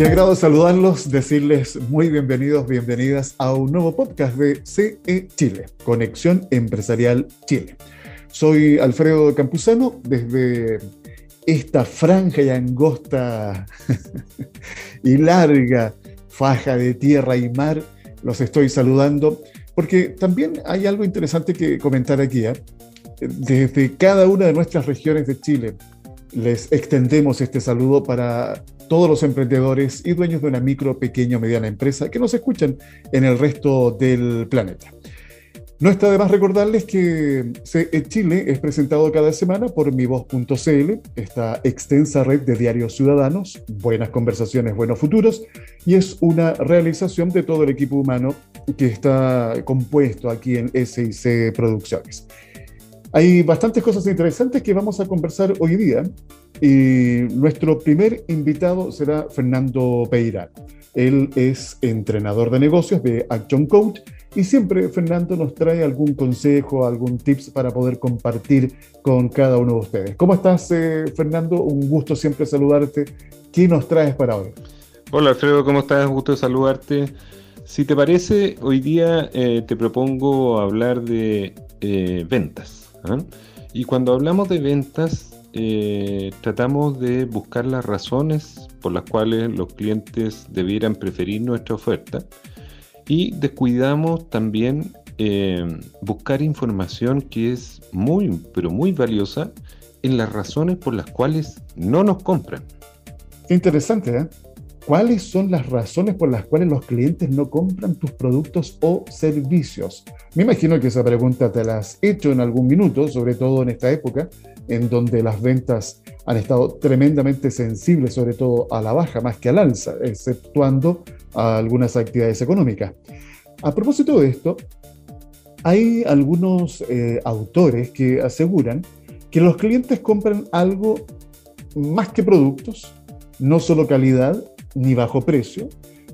Qué agrado saludarlos, decirles muy bienvenidos, bienvenidas a un nuevo podcast de CE Chile, Conexión Empresarial Chile. Soy Alfredo Campuzano desde esta franja y angosta y larga faja de tierra y mar. Los estoy saludando porque también hay algo interesante que comentar aquí. ¿eh? Desde cada una de nuestras regiones de Chile les extendemos este saludo para todos los emprendedores y dueños de una micro, pequeña o mediana empresa que nos escuchan en el resto del planeta. No está de más recordarles que CE Chile es presentado cada semana por mivoz.cl, esta extensa red de diarios ciudadanos, buenas conversaciones, buenos futuros, y es una realización de todo el equipo humano que está compuesto aquí en SIC Producciones. Hay bastantes cosas interesantes que vamos a conversar hoy día y nuestro primer invitado será Fernando Peirán. Él es entrenador de negocios de Action Coach y siempre Fernando nos trae algún consejo, algún tips para poder compartir con cada uno de ustedes. ¿Cómo estás, eh, Fernando? Un gusto siempre saludarte. ¿Qué nos traes para hoy? Hola, Alfredo, ¿cómo estás? Un gusto saludarte. Si te parece, hoy día eh, te propongo hablar de eh, ventas. ¿Ah? Y cuando hablamos de ventas, eh, tratamos de buscar las razones por las cuales los clientes debieran preferir nuestra oferta y descuidamos también eh, buscar información que es muy, pero muy valiosa en las razones por las cuales no nos compran. Interesante, ¿eh? ¿Cuáles son las razones por las cuales los clientes no compran tus productos o servicios? Me imagino que esa pregunta te la has hecho en algún minuto, sobre todo en esta época, en donde las ventas han estado tremendamente sensibles, sobre todo a la baja más que al alza, exceptuando algunas actividades económicas. A propósito de esto, hay algunos eh, autores que aseguran que los clientes compran algo más que productos, no solo calidad, ni bajo precio,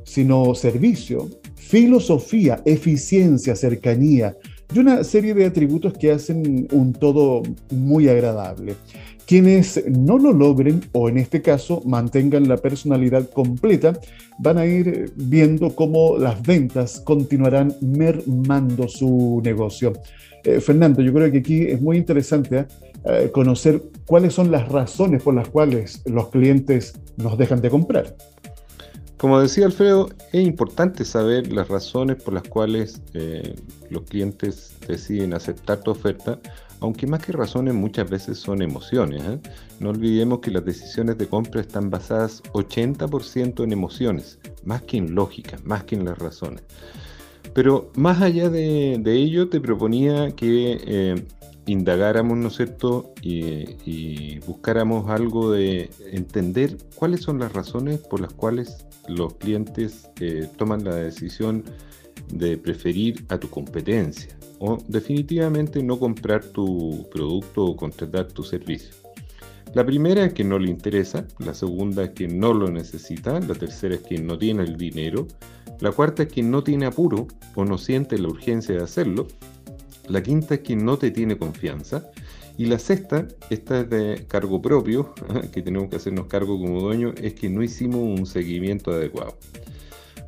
sino servicio, filosofía, eficiencia, cercanía y una serie de atributos que hacen un todo muy agradable. Quienes no lo logren o en este caso mantengan la personalidad completa van a ir viendo cómo las ventas continuarán mermando su negocio. Eh, Fernando, yo creo que aquí es muy interesante ¿eh? Eh, conocer cuáles son las razones por las cuales los clientes nos dejan de comprar. Como decía Alfredo, es importante saber las razones por las cuales eh, los clientes deciden aceptar tu oferta, aunque más que razones muchas veces son emociones. ¿eh? No olvidemos que las decisiones de compra están basadas 80% en emociones, más que en lógica, más que en las razones. Pero más allá de, ello, te proponía que eh, indagáramos, ¿no es cierto?, y, buscáramos algo de entender cuáles son las razones por las cuales los clientes eh, toman la decisión de preferir a tu competencia o definitivamente no comprar tu producto o contratar tu servicio. La primera es que no le interesa, la segunda es que no lo necesita, la tercera es que no tiene el dinero, la cuarta es que no tiene apuro o no siente la urgencia de hacerlo, la quinta es que no te tiene confianza. Y la sexta, esta es de cargo propio, que tenemos que hacernos cargo como dueño, es que no hicimos un seguimiento adecuado.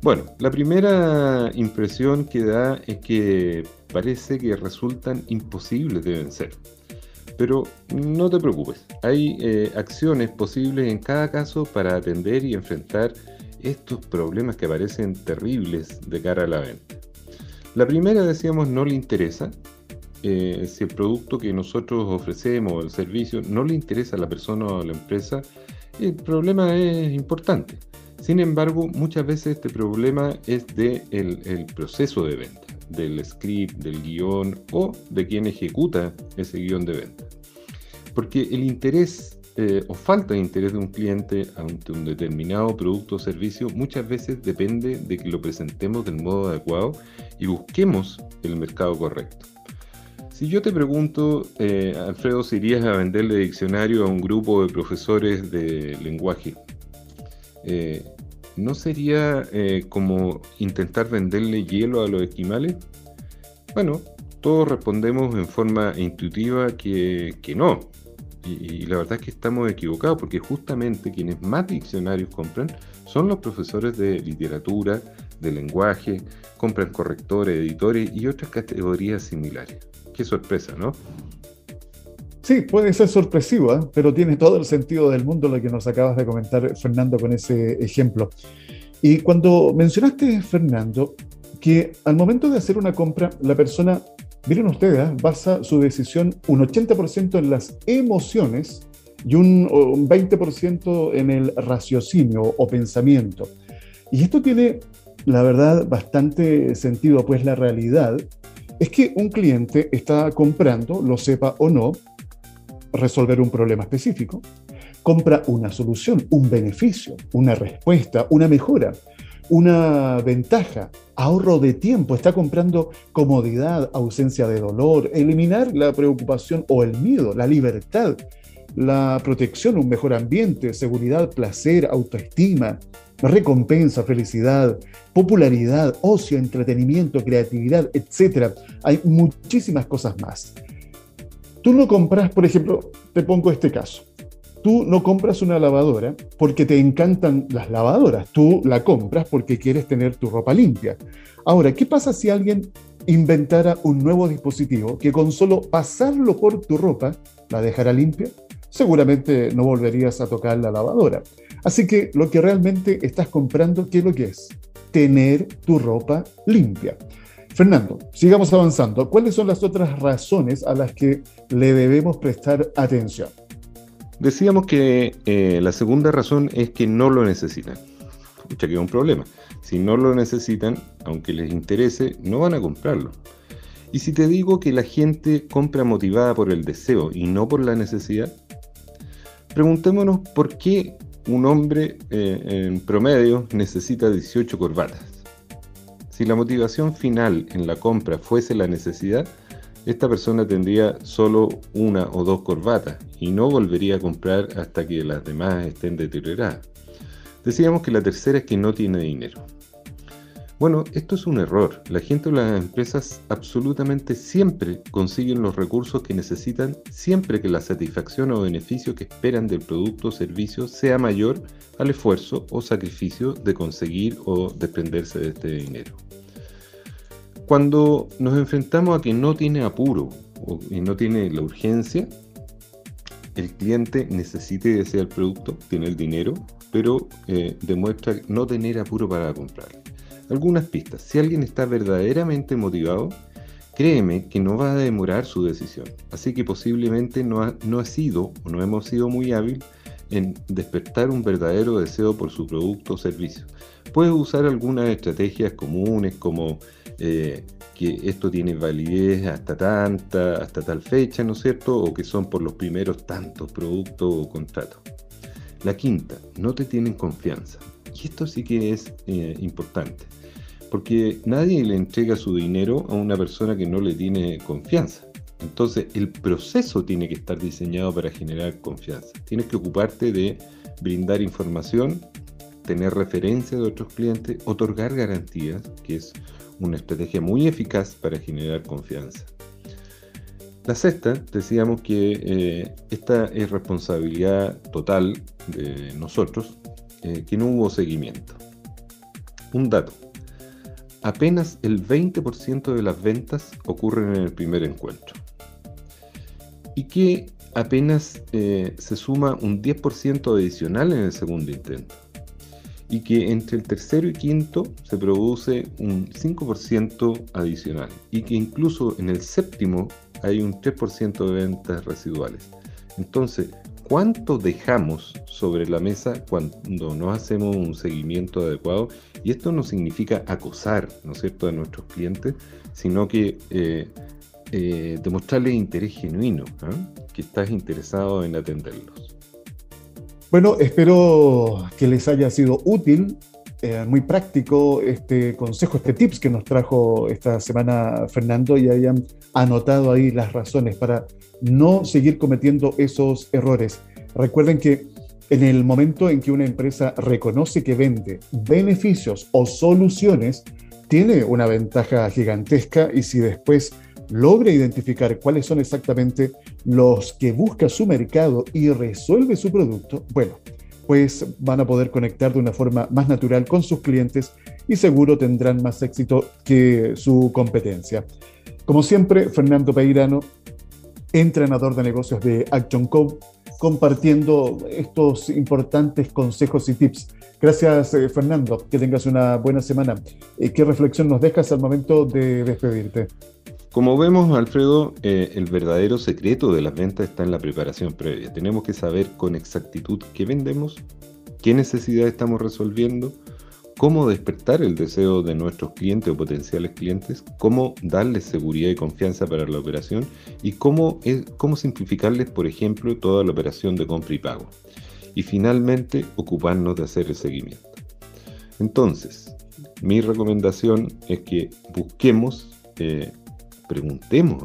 Bueno, la primera impresión que da es que parece que resultan imposibles de vencer. Pero no te preocupes, hay eh, acciones posibles en cada caso para atender y enfrentar estos problemas que parecen terribles de cara a la venta. La primera, decíamos, no le interesa. Eh, si el producto que nosotros ofrecemos, el servicio, no le interesa a la persona o a la empresa, el problema es importante. Sin embargo, muchas veces este problema es de el proceso de venta, del script, del guion o de quien ejecuta ese guion de venta. Porque el interés eh, o falta de interés de un cliente ante un determinado producto o servicio muchas veces depende de que lo presentemos del modo adecuado y busquemos el mercado correcto. Si yo te pregunto, eh, Alfredo, si irías a venderle diccionario a un grupo de profesores de lenguaje, eh, ¿no sería como intentar venderle hielo a los esquimales? Bueno, todos respondemos en forma intuitiva que, que no, Y, la verdad es que estamos equivocados porque justamente quienes más diccionarios compran son los profesores de literatura, de lenguaje, compran correctores, editores y otras categorías similares. Qué sorpresa, ¿no? Sí, puede ser sorpresivo, ¿eh? pero tiene todo el sentido del mundo lo que nos acabas de comentar, Fernando, con ese ejemplo. Y cuando mencionaste, Fernando, que al momento de hacer una compra, la persona, miren ustedes, ¿eh? basa su decisión un 80% en las emociones y un, un 20% en el raciocinio o pensamiento. Y esto tiene, la verdad, bastante sentido, pues la realidad es que un cliente está comprando, lo sepa o no, resolver un problema específico, compra una solución, un beneficio, una respuesta, una mejora, una ventaja, ahorro de tiempo, está comprando comodidad, ausencia de dolor, eliminar la preocupación o el miedo, la libertad, la protección, un mejor ambiente, seguridad, placer, autoestima, recompensa, felicidad, popularidad, ocio, entretenimiento, creatividad, etc. Hay muchísimas cosas más. Tú no compras, por ejemplo, te pongo este caso. Tú no compras una lavadora porque te encantan las lavadoras. Tú la compras porque quieres tener tu ropa limpia. Ahora, ¿qué pasa si alguien inventara un nuevo dispositivo que con solo pasarlo por tu ropa la dejara limpia? Seguramente no volverías a tocar la lavadora. Así que lo que realmente estás comprando, ¿qué es lo que es? Tener tu ropa limpia. Fernando, sigamos avanzando. ¿Cuáles son las otras razones a las que le debemos prestar atención? Decíamos que eh, la segunda razón es que no lo necesitan. Escucha que es un problema. Si no lo necesitan, aunque les interese, no van a comprarlo. Y si te digo que la gente compra motivada por el deseo y no por la necesidad, preguntémonos por qué un hombre eh, en promedio necesita 18 corbatas. Si la motivación final en la compra fuese la necesidad, esta persona tendría solo una o dos corbatas y no volvería a comprar hasta que las demás estén deterioradas. Decíamos que la tercera es que no tiene dinero. Bueno, esto es un error. La gente o las empresas absolutamente siempre consiguen los recursos que necesitan siempre que la satisfacción o beneficio que esperan del producto o servicio sea mayor al esfuerzo o sacrificio de conseguir o desprenderse de este dinero. Cuando nos enfrentamos a que no tiene apuro y no tiene la urgencia, el cliente necesita y desea el producto, tiene el dinero, pero eh, demuestra no tener apuro para comprar. Algunas pistas. Si alguien está verdaderamente motivado, créeme que no va a demorar su decisión. Así que posiblemente no ha, no ha sido o no hemos sido muy hábil en despertar un verdadero deseo por su producto o servicio. Puedes usar algunas estrategias comunes como eh, que esto tiene validez hasta tanta, hasta tal fecha, ¿no es cierto? O que son por los primeros tantos productos o contratos. La quinta, no te tienen confianza. Y esto sí que es eh, importante. Porque nadie le entrega su dinero a una persona que no le tiene confianza. Entonces el proceso tiene que estar diseñado para generar confianza. Tienes que ocuparte de brindar información, tener referencia de otros clientes, otorgar garantías, que es una estrategia muy eficaz para generar confianza. La sexta, decíamos que eh, esta es responsabilidad total de nosotros, eh, que no hubo seguimiento. Un dato, apenas el 20% de las ventas ocurren en el primer encuentro. Y que apenas eh, se suma un 10% adicional en el segundo intento. Y que entre el tercero y quinto se produce un 5% adicional. Y que incluso en el séptimo hay un 3% de ventas residuales. Entonces, cuánto dejamos sobre la mesa cuando no hacemos un seguimiento adecuado. Y esto no significa acosar, ¿no es cierto?, a nuestros clientes, sino que eh, eh, demostrarles interés genuino, ¿ah? que estás interesado en atenderlos. Bueno, espero que les haya sido útil, eh, muy práctico este consejo, este tips que nos trajo esta semana Fernando y hayan anotado ahí las razones para no seguir cometiendo esos errores. Recuerden que en el momento en que una empresa reconoce que vende beneficios o soluciones, tiene una ventaja gigantesca y si después logre identificar cuáles son exactamente los que busca su mercado y resuelve su producto, bueno, pues van a poder conectar de una forma más natural con sus clientes y seguro tendrán más éxito que su competencia. Como siempre, Fernando Peirano, entrenador de negocios de Action Code, compartiendo estos importantes consejos y tips. Gracias, eh, Fernando. Que tengas una buena semana. Eh, ¿Qué reflexión nos dejas al momento de despedirte? Como vemos, Alfredo, eh, el verdadero secreto de las ventas está en la preparación previa. Tenemos que saber con exactitud qué vendemos, qué necesidades estamos resolviendo, cómo despertar el deseo de nuestros clientes o potenciales clientes, cómo darles seguridad y confianza para la operación y cómo, cómo simplificarles, por ejemplo, toda la operación de compra y pago. Y finalmente, ocuparnos de hacer el seguimiento. Entonces, mi recomendación es que busquemos, eh, preguntemos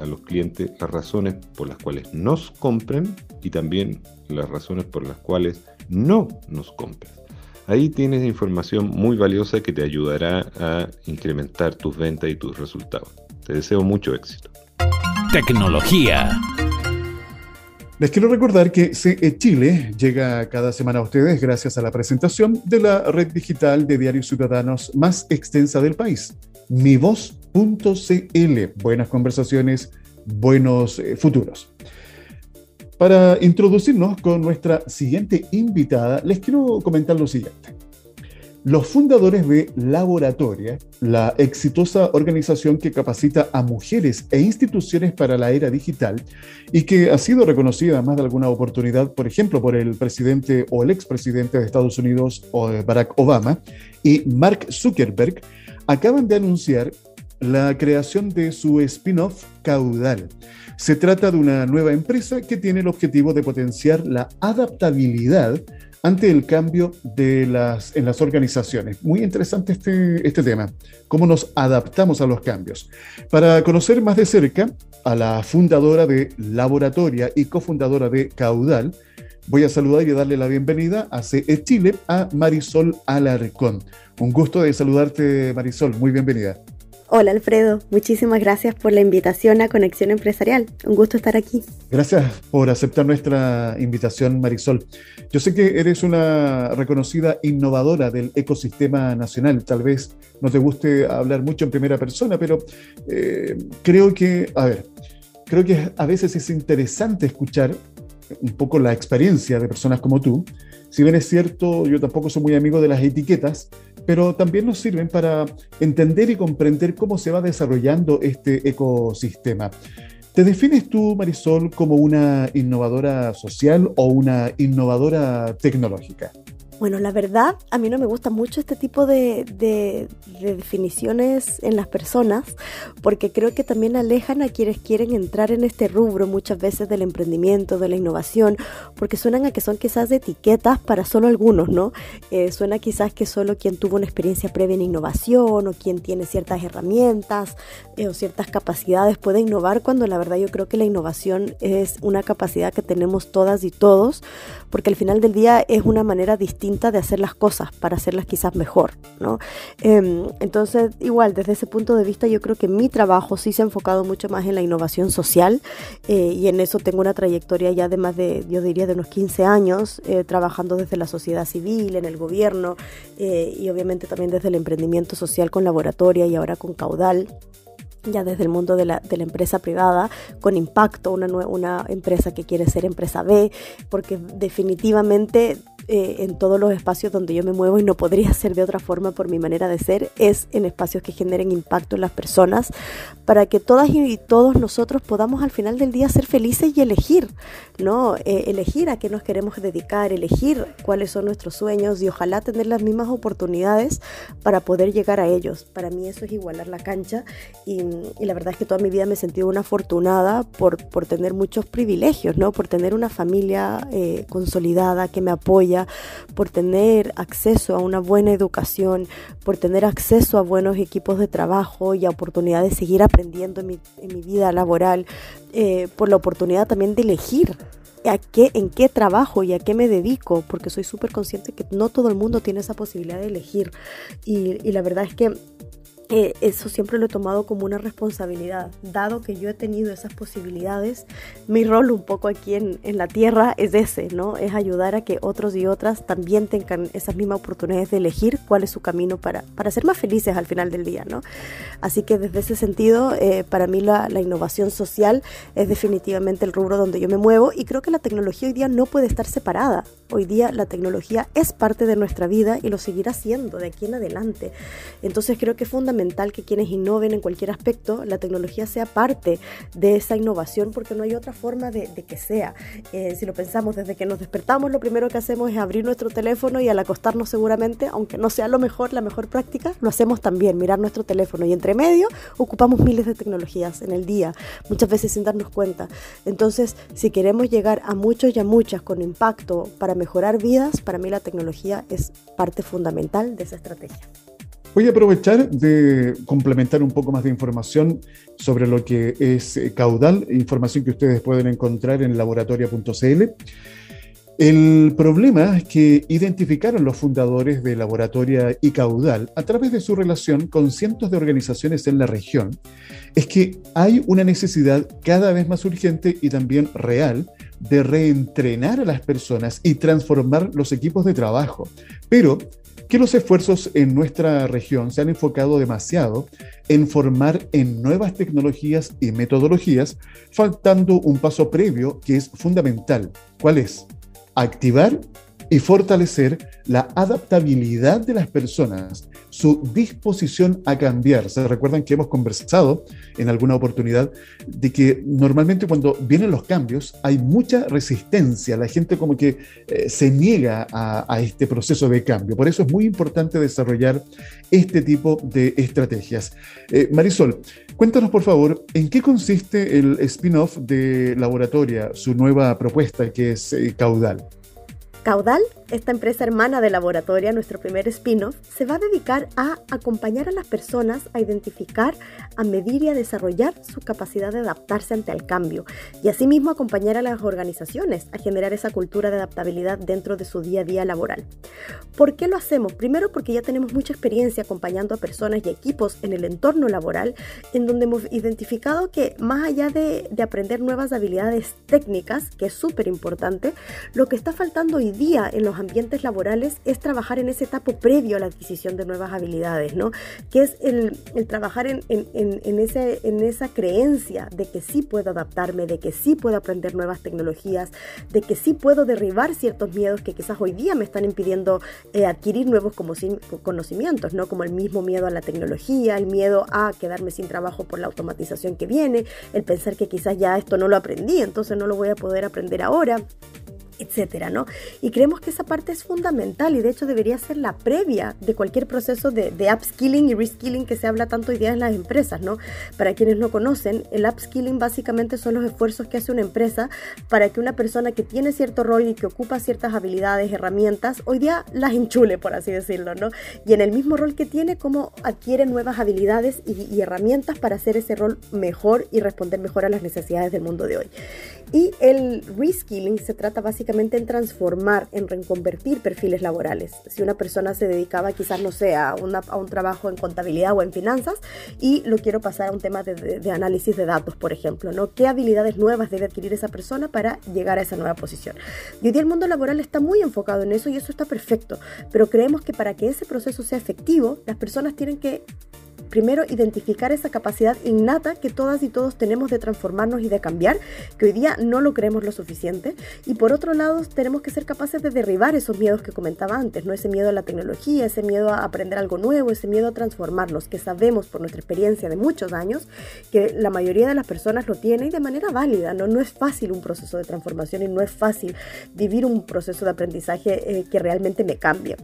a los clientes las razones por las cuales nos compren y también las razones por las cuales no nos compren. Ahí tienes información muy valiosa que te ayudará a incrementar tus ventas y tus resultados. Te deseo mucho éxito. Tecnología. Les quiero recordar que CE Chile llega cada semana a ustedes gracias a la presentación de la red digital de diarios ciudadanos más extensa del país, Buenas conversaciones, buenos eh, futuros. Para introducirnos con nuestra siguiente invitada, les quiero comentar lo siguiente. Los fundadores de Laboratoria, la exitosa organización que capacita a mujeres e instituciones para la era digital y que ha sido reconocida más de alguna oportunidad, por ejemplo, por el presidente o el expresidente de Estados Unidos, Barack Obama, y Mark Zuckerberg, acaban de anunciar la creación de su spin-off Caudal se trata de una nueva empresa que tiene el objetivo de potenciar la adaptabilidad ante el cambio en las organizaciones. Muy interesante este, este tema, cómo nos adaptamos a los cambios. Para conocer más de cerca a la fundadora de Laboratoria y cofundadora de Caudal, voy a saludar y darle la bienvenida a CE Chile a Marisol Alarcón. Un gusto de saludarte, Marisol. Muy bienvenida. Hola Alfredo, muchísimas gracias por la invitación a Conexión Empresarial. Un gusto estar aquí. Gracias por aceptar nuestra invitación, Marisol. Yo sé que eres una reconocida innovadora del ecosistema nacional. Tal vez no te guste hablar mucho en primera persona, pero eh, creo que, a ver, creo que a veces es interesante escuchar un poco la experiencia de personas como tú. Si bien es cierto, yo tampoco soy muy amigo de las etiquetas, pero también nos sirven para entender y comprender cómo se va desarrollando este ecosistema. ¿Te defines tú, Marisol, como una innovadora social o una innovadora tecnológica? Bueno, la verdad, a mí no me gusta mucho este tipo de, definiciones en las personas, porque creo que también alejan a quienes quieren entrar en este rubro muchas veces del emprendimiento, de la innovación, porque suenan a que son quizás etiquetas para solo algunos, ¿no? Eh, suena quizás que solo quien tuvo una experiencia previa en innovación o quien tiene ciertas herramientas eh, o ciertas capacidades puede innovar, cuando la verdad yo creo que la innovación es una capacidad que tenemos todas y todos, porque al final del día es una manera distinta de hacer las cosas para hacerlas quizás mejor, ¿no? Em, entonces, igual, desde ese punto de vista, yo creo que mi trabajo sí se ha enfocado mucho más en la innovación social eh, y en eso tengo una trayectoria ya de más de, yo diría, de unos 15 años, eh, trabajando desde la sociedad civil, en el gobierno eh, y obviamente también desde el emprendimiento social con laboratoria y ahora con caudal ya desde el mundo de la, de la, empresa privada, con impacto, una, una empresa que quiere ser empresa B, porque definitivamente eh, en todos los espacios donde yo me muevo y no podría ser de otra forma por mi manera de ser, es en espacios que generen impacto en las personas, para que todas y todos nosotros podamos al final del día ser felices y elegir, ¿no? Eh, elegir a qué nos queremos dedicar, elegir cuáles son nuestros sueños y ojalá tener las mismas oportunidades para poder llegar a ellos. Para mí eso es igualar la cancha y, la verdad es que toda mi vida me he sentido una afortunada por, por tener muchos privilegios, ¿no? Por tener una familia eh, consolidada que me apoya por tener acceso a una buena educación, por tener acceso a buenos equipos de trabajo y a oportunidad de seguir aprendiendo en mi, vida laboral, eh, por la oportunidad también de elegir a qué, en qué trabajo y a qué me dedico, porque soy súper consciente que no todo el mundo tiene esa posibilidad de elegir. y la verdad es que eh, eso siempre lo he tomado como una responsabilidad. Dado que yo he tenido esas posibilidades, mi rol un poco aquí en, en, la tierra es ese, ¿no? Es ayudar a que otros y otras también tengan esas mismas oportunidades de elegir cuál es su camino para, para ser más felices al final del día, ¿no? Así que desde ese sentido, eh, para mí la, la, innovación social es definitivamente el rubro donde yo me muevo y creo que la tecnología hoy día no puede estar separada. Hoy día la tecnología es parte de nuestra vida y lo seguirá siendo de aquí en adelante. Entonces creo que es fundamental que quienes innoven en cualquier aspecto, la tecnología sea parte de esa innovación porque no hay otra forma de, que sea. Eh, si lo pensamos, desde que nos despertamos, lo primero que hacemos es abrir nuestro teléfono y al acostarnos seguramente, aunque no sea lo mejor, la mejor práctica, lo hacemos también, mirar nuestro teléfono y entre medio ocupamos miles de tecnologías en el día, muchas veces sin darnos cuenta. Entonces, si queremos llegar a muchos y a muchas con impacto para mejorar vidas, para mí la tecnología es parte fundamental de esa estrategia. Voy a aprovechar de complementar un poco más de información sobre lo que es eh, caudal, información que ustedes pueden encontrar en laboratoria.cl. El problema que identificaron los fundadores de Laboratoria y Caudal a través de su relación con cientos de organizaciones en la región es que hay una necesidad cada vez más urgente y también real de reentrenar a las personas y transformar los equipos de trabajo. Pero que los esfuerzos en nuestra región se han enfocado demasiado en formar en nuevas tecnologías y metodologías, faltando un paso previo que es fundamental. ¿Cuál es? Activar y fortalecer la adaptabilidad de las personas, su disposición a cambiar. Se recuerdan que hemos conversado en alguna oportunidad de que normalmente cuando vienen los cambios hay mucha resistencia, la gente como que eh, se niega a, este proceso de cambio. Por eso es muy importante desarrollar este tipo de estrategias. Eh, Marisol, cuéntanos por favor, ¿en qué consiste el spin-off de Laboratoria, su nueva propuesta que es eh, Caudal? Caudal esta empresa hermana de Laboratoria, nuestro primer spin-off, se va a dedicar a acompañar a las personas a identificar, a medir y a desarrollar su capacidad de adaptarse ante el cambio y asimismo acompañar a las organizaciones a generar esa cultura de adaptabilidad dentro de su día a día laboral. ¿Por qué lo hacemos? Primero porque ya tenemos mucha experiencia acompañando a personas y equipos en el entorno laboral en donde hemos identificado que más allá de, de aprender nuevas habilidades técnicas, que es súper importante, lo que está faltando hoy día en los ambientes laborales es trabajar en ese etapa previo a la adquisición de nuevas habilidades, ¿no? Que es el, trabajar en, esa creencia de que sí puedo adaptarme, de que sí puedo aprender nuevas tecnologías, de que sí puedo derribar ciertos miedos que quizás hoy día me están impidiendo eh, adquirir nuevos conocimientos, ¿no? Como el mismo miedo a la tecnología, el miedo a quedarme sin trabajo por la automatización que viene, el pensar que quizás ya esto no lo aprendí, entonces no lo voy a poder aprender ahora etcétera, ¿no? Y creemos que esa parte es fundamental y de hecho debería ser la previa de cualquier proceso de, upskilling y reskilling que se habla tanto hoy día en las empresas, ¿no? Para quienes no conocen, el upskilling básicamente son los esfuerzos que hace una empresa para que una persona que tiene cierto rol y que ocupa ciertas habilidades, herramientas, hoy día las enchule, por así decirlo, ¿no? Y en el mismo rol que tiene, cómo adquiere nuevas habilidades y herramientas para hacer ese rol mejor y responder mejor a las necesidades del mundo de hoy. Y el reskilling se trata básicamente en transformar, en reconvertir perfiles laborales. Si una persona se dedicaba quizás, no sé, a, un trabajo en contabilidad o en finanzas y lo quiero pasar a un tema de, análisis de datos, por ejemplo, ¿no? ¿Qué habilidades nuevas debe adquirir esa persona para llegar a esa nueva posición? Y hoy día el mundo laboral está muy enfocado en eso y eso está perfecto, pero creemos que para que ese proceso sea efectivo, las personas tienen que primero identificar esa capacidad innata que todas y todos tenemos de transformarnos y de cambiar, que hoy día no lo creemos lo suficiente. Y por otro lado, tenemos que ser capaces de derribar esos miedos que comentaba antes, ¿no? Ese miedo a la tecnología, ese miedo a aprender algo nuevo, ese miedo a transformarnos, que sabemos por nuestra experiencia de muchos años que la mayoría de las personas lo tiene y de manera válida, ¿no? No es fácil un proceso de transformación y no es fácil vivir un proceso de aprendizaje eh, que realmente me cambie.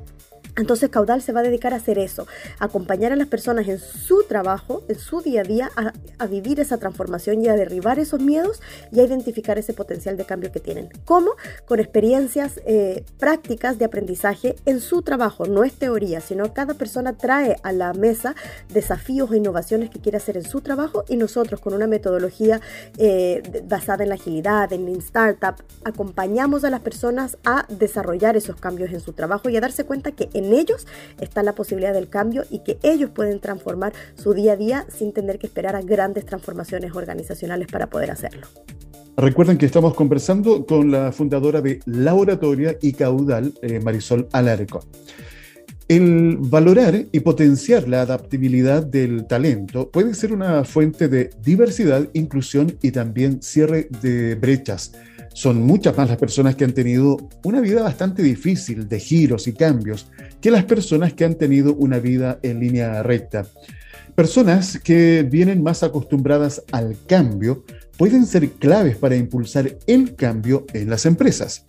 Entonces Caudal se va a dedicar a hacer eso, acompañar a las personas en su trabajo, en su día a día, a, vivir esa transformación y a derribar esos miedos y a identificar ese potencial de cambio que tienen. ¿Cómo? Con experiencias eh, prácticas de aprendizaje en su trabajo, no es teoría, sino cada persona trae a la mesa desafíos e innovaciones que quiere hacer en su trabajo y nosotros con una metodología eh, basada en la agilidad, en Lean Startup, acompañamos a las personas a desarrollar esos cambios en su trabajo y a darse cuenta que en ellos está la posibilidad del cambio y que ellos pueden transformar su día a día sin tener que esperar a grandes transformaciones organizacionales para poder hacerlo. Recuerden que estamos conversando con la fundadora de Laboratoria y Caudal, eh, Marisol Alarco. El valorar y potenciar la adaptabilidad del talento puede ser una fuente de diversidad, inclusión y también cierre de brechas. Son muchas más las personas que han tenido una vida bastante difícil de giros y cambios que las personas que han tenido una vida en línea recta. Personas que vienen más acostumbradas al cambio pueden ser claves para impulsar el cambio en las empresas.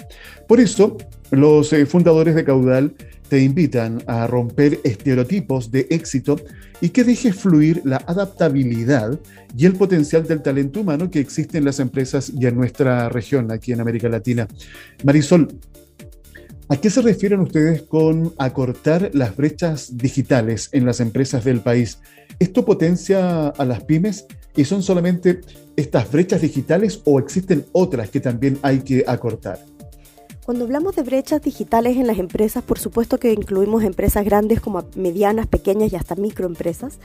Por eso, los eh, fundadores de Caudal te invitan a romper estereotipos de éxito y que dejes fluir la adaptabilidad y el potencial del talento humano que existe en las empresas y en nuestra región, aquí en América Latina. Marisol, ¿a qué se refieren ustedes con acortar las brechas digitales en las empresas del país? ¿Esto potencia a las pymes y son solamente estas brechas digitales o existen otras que también hay que acortar? Cuando hablamos de brechas digitales en las empresas, por supuesto que incluimos empresas grandes como medianas, pequeñas y hasta microempresas,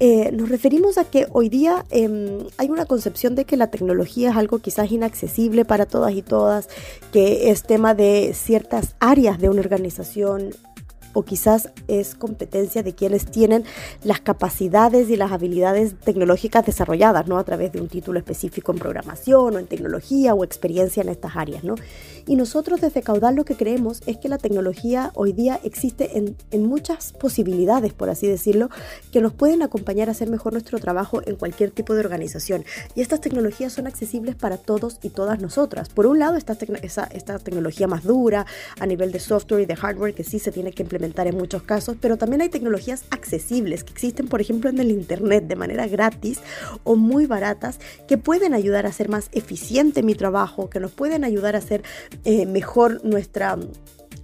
eh, nos referimos a que hoy día em, hay una concepción de que la tecnología es algo quizás inaccesible para todas y todas, que es tema de ciertas áreas de una organización o quizás es competencia de quienes tienen las capacidades y las habilidades tecnológicas desarrolladas, ¿no? A través de un título específico en programación o en tecnología o experiencia en estas áreas, ¿no? Y nosotros desde Caudal lo que creemos es que la tecnología hoy día existe en, en muchas posibilidades, por así decirlo, que nos pueden acompañar a hacer mejor nuestro trabajo en cualquier tipo de organización. Y estas tecnologías son accesibles para todos y todas nosotras. Por un lado, esta, esta, esta tecnología más dura a nivel de software y de hardware que sí se tiene que implementar en muchos casos, pero también hay tecnologías accesibles que existen, por ejemplo, en el Internet de manera gratis o muy baratas que pueden ayudar a hacer más eficiente mi trabajo, que nos pueden ayudar a hacer eh, mejor nuestra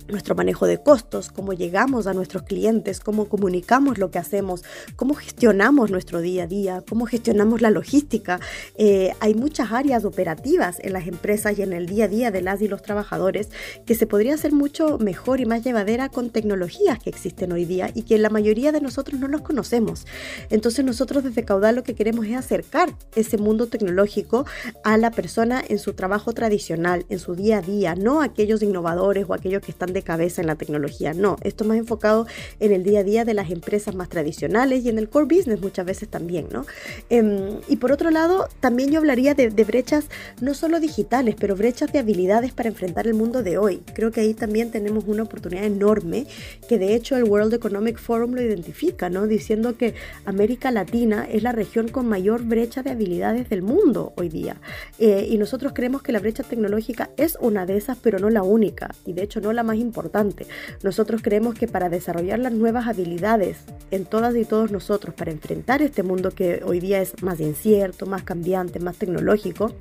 nuestro manejo de costos, cómo llegamos a nuestros clientes, cómo comunicamos lo que hacemos, cómo gestionamos nuestro día a día, cómo gestionamos la logística. Eh, hay muchas áreas operativas en las empresas y en el día a día de las y los trabajadores que se podría hacer mucho mejor y más llevadera con tecnologías que existen hoy día y que la mayoría de nosotros no los conocemos. Entonces nosotros desde Caudal lo que queremos es acercar ese mundo tecnológico a la persona en su trabajo tradicional, en su día a día, no aquellos innovadores o aquellos que están de cabeza en la tecnología, no, esto más enfocado en el día a día de las empresas más tradicionales y en el core business muchas veces también, ¿no? Em, y por otro lado, también yo hablaría de, brechas no solo digitales, pero brechas de habilidades para enfrentar el mundo de hoy. Creo que ahí también tenemos una oportunidad enorme que de hecho el World Economic Forum lo identifica, ¿no? Diciendo que América Latina es la región con mayor brecha de habilidades del mundo hoy día. Eh, y nosotros creemos que la brecha tecnológica es una de esas, pero no la única. Y de hecho no la más importante. Nosotros creemos que para desarrollar las nuevas habilidades en todas y todos nosotros, para enfrentar este mundo que hoy día es más incierto, más cambiante, más tecnológico,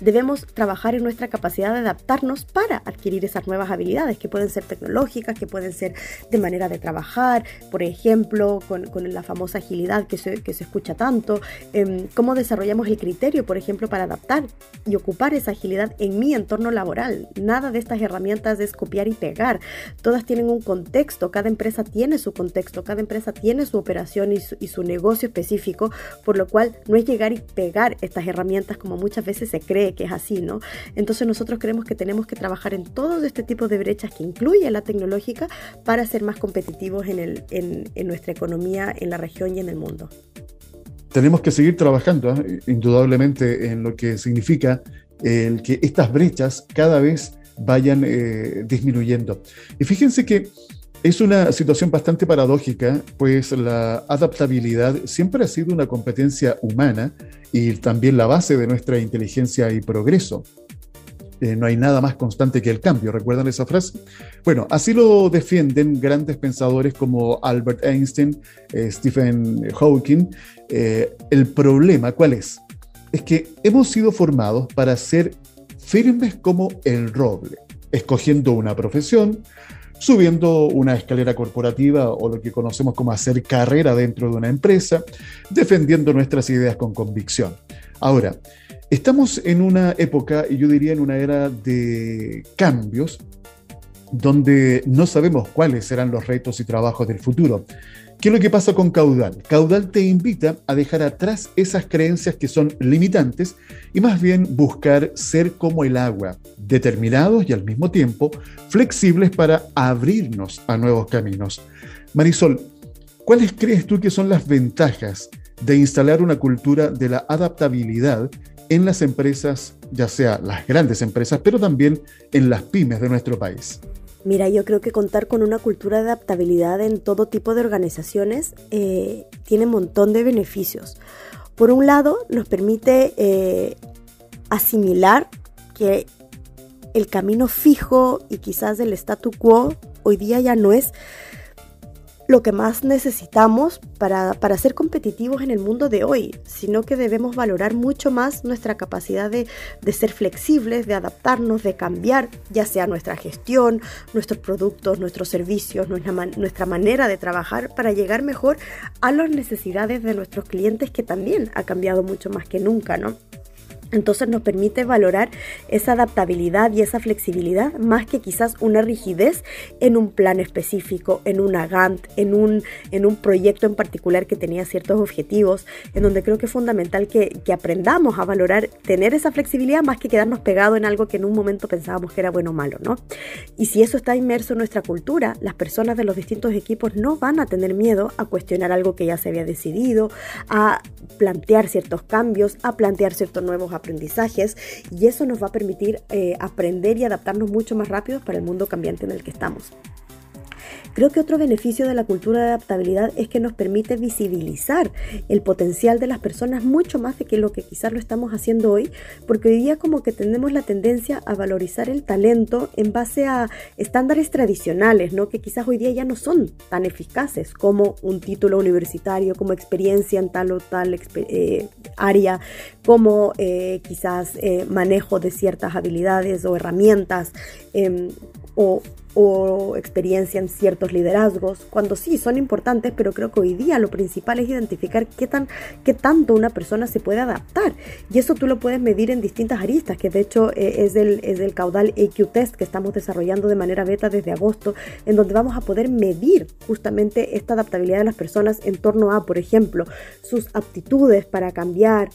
Debemos trabajar en nuestra capacidad de adaptarnos para adquirir esas nuevas habilidades que pueden ser tecnológicas, que pueden ser de manera de trabajar, por ejemplo, con, la famosa agilidad que se, que se escucha tanto, em, cómo desarrollamos el criterio, por ejemplo, para adaptar y ocupar esa agilidad en mi entorno laboral. Nada de estas herramientas es copiar y pegar, todas tienen un contexto, cada empresa tiene su contexto, cada empresa tiene su operación y su, y su negocio específico, por lo cual no es llegar y pegar estas herramientas como muchas veces se cree que es así, ¿no? Entonces nosotros creemos que tenemos que trabajar en todo este tipo de brechas que incluye la tecnológica para ser más competitivos en, el, en, nuestra economía, en la región y en el mundo. Tenemos que seguir trabajando, ¿eh? indudablemente, en lo que significa el que estas brechas cada vez vayan eh, disminuyendo. Y fíjense que es una situación bastante paradójica, pues la adaptabilidad siempre ha sido una competencia humana y también la base de nuestra inteligencia y progreso. Eh, no hay nada más constante que el cambio, ¿recuerdan esa frase? Bueno, así lo defienden grandes pensadores como Albert Einstein, eh, Stephen Hawking. Eh, el problema, ¿cuál es? Es que hemos sido formados para ser firmes como el roble, escogiendo una profesión, subiendo una escalera corporativa o lo que conocemos como hacer carrera dentro de una empresa, defendiendo nuestras ideas con convicción. Ahora, estamos en una época, y yo diría en una era de cambios, donde no sabemos cuáles serán los retos y trabajos del futuro. ¿Qué es lo que pasa con Caudal? Caudal te invita a dejar atrás esas creencias que son limitantes y más bien buscar ser como el agua, determinados y al mismo tiempo flexibles para abrirnos a nuevos caminos. Marisol, ¿cuáles crees tú que son las ventajas de instalar una cultura de la adaptabilidad en las empresas, ya sea las grandes empresas, pero también en las pymes de nuestro país? Mira, yo creo que contar con una cultura de adaptabilidad en todo tipo de organizaciones eh, tiene un montón de beneficios. Por un lado, nos permite eh, asimilar que el camino fijo y quizás el statu quo hoy día ya no es lo que más necesitamos para, ser competitivos en el mundo de hoy, sino que debemos valorar mucho más nuestra capacidad de, ser flexibles, de adaptarnos, de cambiar, ya sea nuestra gestión, nuestros productos, nuestros servicios, nuestra, nuestra manera de trabajar para llegar mejor a las necesidades de nuestros clientes que también ha cambiado mucho más que nunca, ¿no? Entonces nos permite valorar esa adaptabilidad y esa flexibilidad más que quizás una rigidez en un plan específico, en una Gantt, en un, en un proyecto en particular que tenía ciertos objetivos, en donde creo que es fundamental que, que aprendamos a valorar tener esa flexibilidad más que quedarnos pegados en algo que en un momento pensábamos que era bueno o malo, ¿no? Y si eso está inmerso en nuestra cultura, las personas de los distintos equipos no van a tener miedo a cuestionar algo que ya se había decidido, a plantear ciertos cambios, a plantear ciertos nuevos aprendizajes y eso nos va a permitir eh, aprender y adaptarnos mucho más rápido para el mundo cambiante en el que estamos. Creo que otro beneficio de la cultura de adaptabilidad es que nos permite visibilizar el potencial de las personas mucho más de que lo que quizás lo estamos haciendo hoy, porque hoy día como que tenemos la tendencia a valorizar el talento en base a estándares tradicionales, ¿no? que quizás hoy día ya no son tan eficaces como un título universitario, como experiencia en tal o tal eh, área, como eh, quizás eh, manejo de ciertas habilidades o herramientas em, o o experiencia en ciertos liderazgos, cuando sí son importantes, pero creo que hoy día lo principal es identificar qué, tan, qué tanto una persona se puede adaptar. Y eso tú lo puedes medir en distintas aristas, que de hecho eh, es, del, es del caudal AQ Test que estamos desarrollando de manera beta desde agosto, en donde vamos a poder medir justamente esta adaptabilidad de las personas en torno a, por ejemplo, sus aptitudes para cambiar,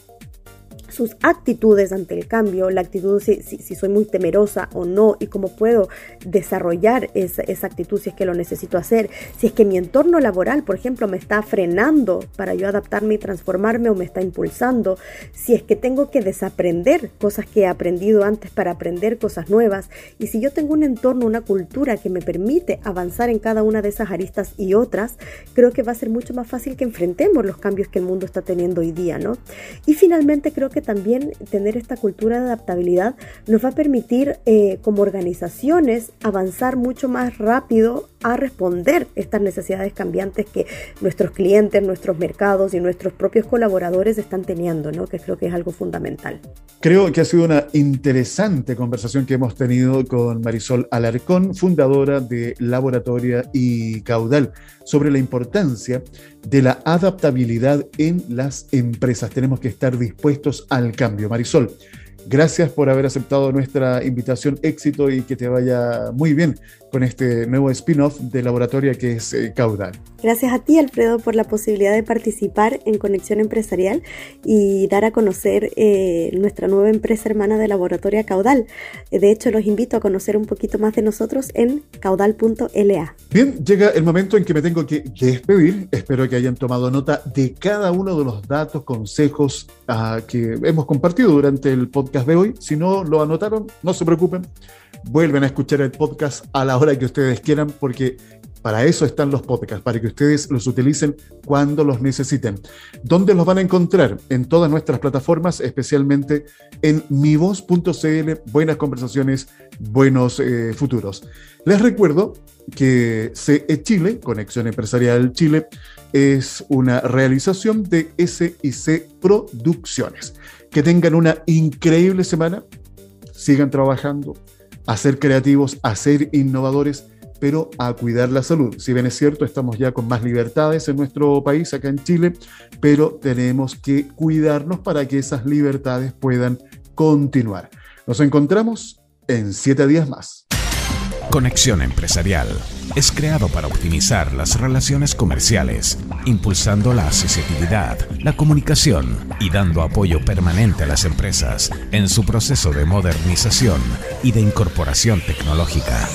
sus actitudes ante el cambio, la actitud si, si, soy muy temerosa o no y cómo puedo desarrollar esa, esa, actitud si es que lo necesito hacer, si es que mi entorno laboral, por ejemplo, me está frenando para yo adaptarme y transformarme o me está impulsando, si es que tengo que desaprender cosas que he aprendido antes para aprender cosas nuevas. Y si yo tengo un entorno, una cultura que me permite avanzar en cada una de esas aristas y otras, creo que va a ser mucho más fácil que enfrentemos los cambios que el mundo está teniendo hoy día, ¿no? Y finalmente creo que también tener esta cultura de adaptabilidad nos va a permitir eh, como organizaciones avanzar mucho más rápido a responder estas necesidades cambiantes que nuestros clientes, nuestros mercados y nuestros propios colaboradores están teniendo, ¿no? que creo que es algo fundamental. Creo que ha sido una interesante conversación que hemos tenido con Marisol Alarcón, fundadora de Laboratoria y Caudal, sobre la importancia de la adaptabilidad en las empresas. Tenemos que estar dispuestos al cambio. Marisol, Gracias por haber aceptado nuestra invitación, éxito y que te vaya muy bien con este nuevo spin-off de laboratorio que es eh, Caudal. Gracias a ti, Alfredo, por la posibilidad de participar en Conexión Empresarial y dar a conocer eh, nuestra nueva empresa hermana de laboratorio Caudal. De hecho, los invito a conocer un poquito más de nosotros en caudal.la. Bien, llega el momento en que me tengo que despedir. Espero que hayan tomado nota de cada uno de los datos, consejos ah, que hemos compartido durante el podcast de hoy. Si no lo anotaron, no se preocupen vuelven a escuchar el podcast a la hora que ustedes quieran, porque para eso están los podcasts, para que ustedes los utilicen cuando los necesiten. ¿Dónde los van a encontrar? En todas nuestras plataformas, especialmente en mivoz.cl, buenas conversaciones, buenos eh, futuros. Les recuerdo que CE Chile, Conexión Empresarial Chile, es una realización de SIC Producciones. Que tengan una increíble semana, sigan trabajando, a ser creativos, a ser innovadores, pero a cuidar la salud. Si bien es cierto, estamos ya con más libertades en nuestro país, acá en Chile, pero tenemos que cuidarnos para que esas libertades puedan continuar. Nos encontramos en siete días más. Conexión Empresarial es creado para optimizar las relaciones comerciales, impulsando la asociatividad, la comunicación y dando apoyo permanente a las empresas en su proceso de modernización y de incorporación tecnológica.